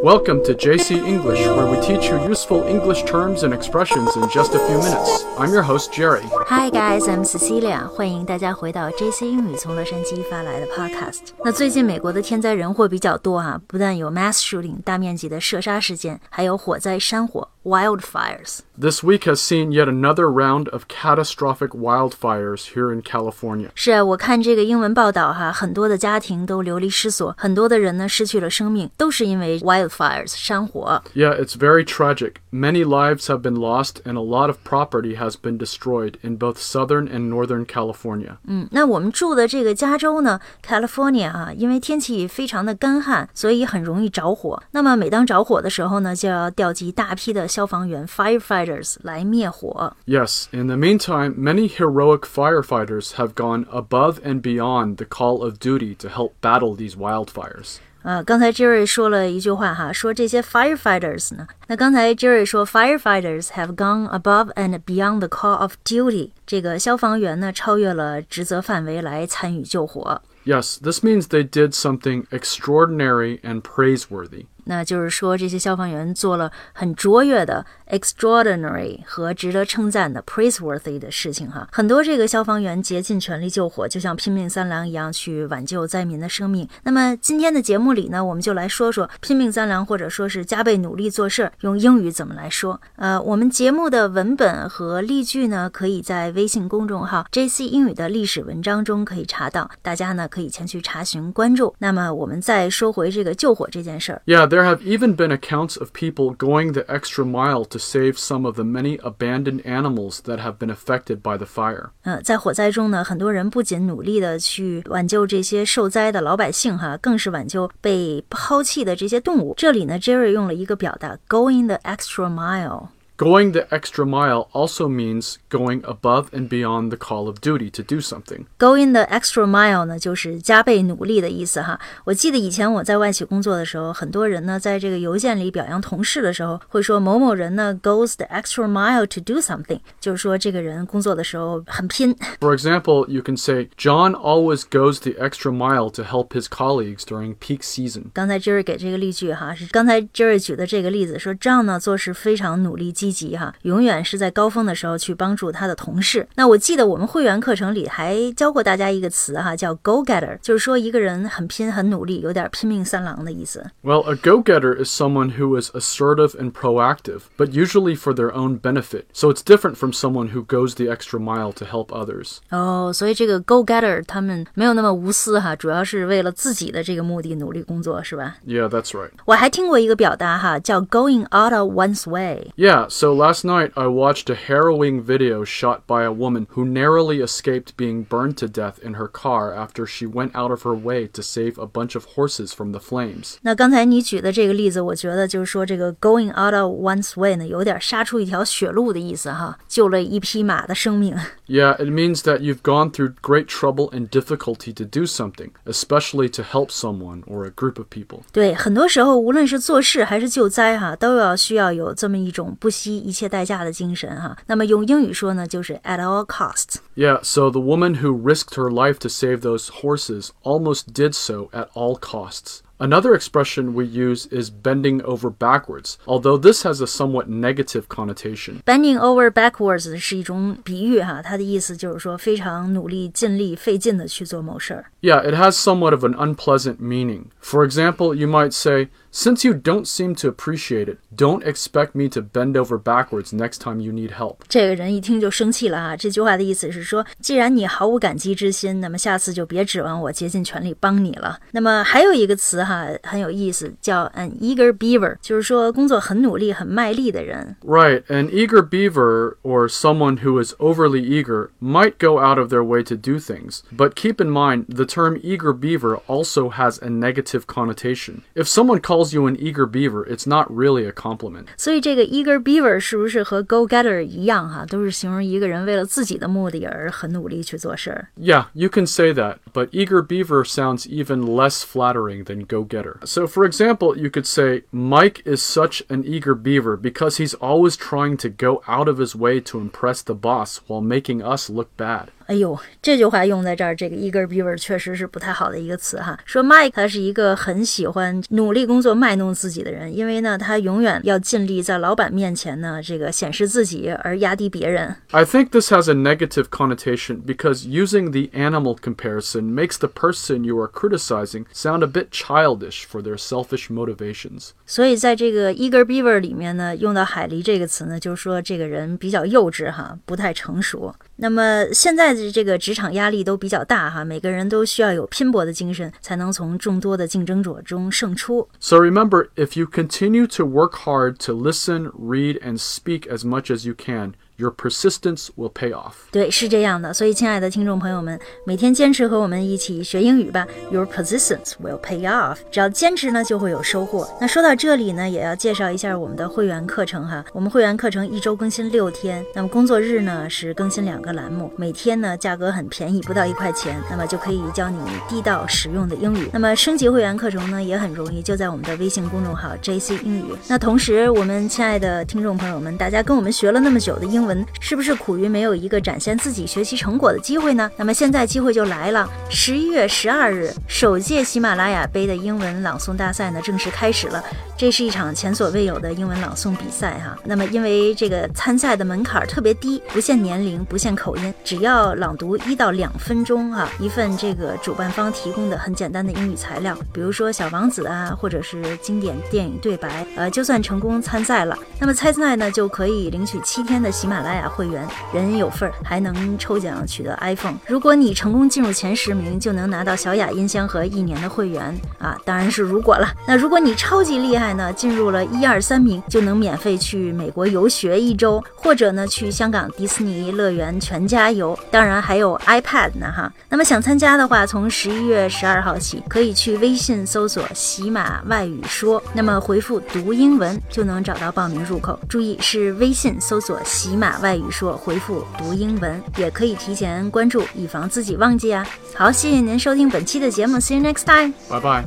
Welcome to JC English, where we teach you useful English terms and expressions in just a few minutes. I'm your host, Jerry. Hi guys, I'm Cecilia. 欢迎大家回到 JC 英语从洛杉矶发来的 Podcast。那最近美国的天灾人祸比较多哈、啊，不但有 mass shooting 大面积的射杀事件，还有火灾山火 wildfires。 This week has seen yet another round of catastrophic wildfires here in California. 是啊，我看这个英文报道哈，很多的家庭都流离失所，很多的人呢失去了生命，都是因为 wildfires 山火。 Yeah, it's very tragic. Many lives have been lost and a lot of property has been destroyed in both southern and northern California. 嗯，那我们住的这个加州呢，California 啊，因为天气非常的干旱，所以很容易着火。那么每当着火的时候呢，就要调集大批的消防员 firefighters 来灭火。 Yes, in the meantime, many heroic firefighters have gone above and beyond the call of duty to help battle these wildfires. 啊，刚才 Jerry 说了一句话哈，说这些 firefighters 呢，那刚才 Jerry 说 firefighters have gone above and beyond the call of duty，这个消防员呢超越了职责范围来参与救火。 Yes, this means they did something extraordinary and praiseworthy. 那就是说，这些消防员做了很卓越的 extraordinary 和值得称赞的 praiseworthy 的事情哈。很多这个消防员竭尽全力救火，就像拼命三郎一样去挽救灾民的生命。那么今天的节目里呢，我们就来说说拼命三郎或者说是加倍努力做事儿，用英语怎么来说？呃，我们节目的文本和例句呢，可以在微信公众号 JC 英语的历史文章中可以查到，大家呢可以前去查询关注。那么我们再说回这个救火这件事儿。Yeah, there have even been accounts of people going the extra mile to save some of the many abandoned animals that have been affected by the fire. 呃，在火灾中呢，很多人不仅努力的去挽救这些受灾的老百姓哈，更是挽救被抛弃的这些动物。这里呢，Jerry 用了一个表达 “going the extra mile”。 Going the extra mile also means going above and beyond the call of duty to do something. Going the extra mile 呢，就是加倍努力的意思哈。我记得以前我在外企工作的时候，很多人呢在这个邮件里表扬同事的时候，会说某某人呢 goes the extra mile to do something，就是说这个人工作的时候很拼。 For example, you can say, John always goes the extra mile to help his colleagues during peak season. 刚才 Jerry 给这个例句哈，是刚才 Jerry 举的这个例子，说 John 呢做事非常努力积 极哈，永远是在高峰的时候去帮助他的同事。那我记得我们会员课程里还教过大家一个词哈，叫 go getter，就是说一个人很拼很努力，有点拼命三郎的意思。 Well, a go getter is someone who is assertive and proactive, but usually for their own benefit. So it's different from someone who goes the extra mile to help others. 哦，所以这个 go getter 他们没有那么无私哈，主要是为了自己的这个目的努力工作，是吧？ Yeah, that's right. 我还听过一个表达哈，叫 going out of one's way。 Yeah, so last night I watched a harrowing video shot by a woman who narrowly escaped being burned to death in her car after she went out of her way to save a bunch of horses from the flames. 那刚才你举的这个例子，我觉得就是说这个 going out of one's way 呢，有点杀出一条血路的意思哈，救了一匹马的生命。 Yeah, it means that you've gone through great trouble and difficulty to do something, especially to help someone or a group of people. 对，很多时候无论是做事还是救灾哈，都要需要有这么一种不惜 一切代价的精神哈。那么用英语说呢，就是 at all costs。 Yeah, so the woman who risked her life to save those horses almost did so at all costs. Another expression we use is bending over backwards, although this has a somewhat negative connotation. Bending over backwards 是一种比喻哈，它的意思就是说非常努力、尽力、费劲的去做某事儿。 Yeah, it has somewhat of an unpleasant meaning. For example, you might say, Since you don't seem to appreciate it, don't expect me to bend over backwards next time you need help. 这个人一听就生气了啊！这句话的意思是说，既然你毫无感激之心，那么下次就别指望我竭尽全力帮你了。那么还有一个词哈 很有意思，叫 an eager beaver，就是说工作很努力、很卖力的人。 Right, an eager beaver, or someone who is overly eager, might go out of their way to do things. But keep in mind, the term eager beaver also has a negative connotation. If someone calls you an eager beaver, it's not really a compliment. 所以这个 eager beaver 是不是和 go getter 一样哈，都是形容一个人为了自己的目的而很努力去做事儿。 Yeah, you can say that, but eager beaver sounds even less flattering than go getter. So, for example, you could say, Mike is such an eager beaver because he's always trying to go out of his way to impress the boss while making us look bad. 哎呦，这句话用在这儿，这个 eager beaver 确实是不太好的一个词哈。说 Mike 他是一个很喜欢努力工作、卖弄自己的人，因为呢，他永远要尽力在老板面前呢，这个显示自己而压低别人。I think this has a negative connotation because using the animal comparison makes the person you are criticizing sound a bit childish for their selfish motivations。所以在这个 Eager Beaver 里面呢，用到海狸这个词呢，就是说这个人比较幼稚哈，不太成熟。那么现在。的这个职场压力都比较大哈，每个人都需要有拼搏的精神，才能从众多的竞争者中胜出。So remember, if you continue to work hard to listen, read, and speak as much as you can, your persistence will pay off. 对，是这样的。所以，亲爱的听众朋友们，每天坚持和我们一起学英语吧。Your persistence will pay off。只要坚持呢，就会有收获。那说到这里呢，也要介绍一下我们的会员课程哈。我们会员课程一周更新六天，那么工作日呢是更新两个栏目，每天呢价格很便宜，不到一块钱，那么就可以教你地道实用的英语。那么升级会员课程呢也很容易，就在我们的微信公众号 JC 英语。那同时，我们亲爱的听众朋友们，大家跟我们学了那么久的英文，是不是苦于没有一个展现自己学习成果的机会呢？那么现在机会就来了，十一月十二日，首届喜马拉雅杯的英文朗诵大赛呢正式开始了。这是一场前所未有的英文朗诵比赛哈。那么因为这个参赛的门槛特别低，不限年龄，不限口音，只要朗读一到两分钟哈，一份这个主办方提供的很简单的英语材料，比如说《小王子》啊，或者是经典电影对白，呃，就算成功参赛了，那么参赛呢就可以领取七天的喜马拉雅会员，人人有份儿，还能抽奖取得 iPhone。如果你成功进入前十名，就能拿到小雅音箱和一年的会员啊，当然是如果了。那如果你超级厉害呢，进入了一二三名，就能免费去美国游学一周，或者呢去香港迪士尼乐园全家游，当然还有 iPad 呢哈。那么想参加的话，从十一月十二号起，可以去微信搜索“喜马外语说”，那么回复“读英文”就能找到报名入口。注意是微信搜索“喜马外语说回复读英文也可以提前关注以防自己忘记啊。好谢谢您收听本期的节目 see you next time 拜拜。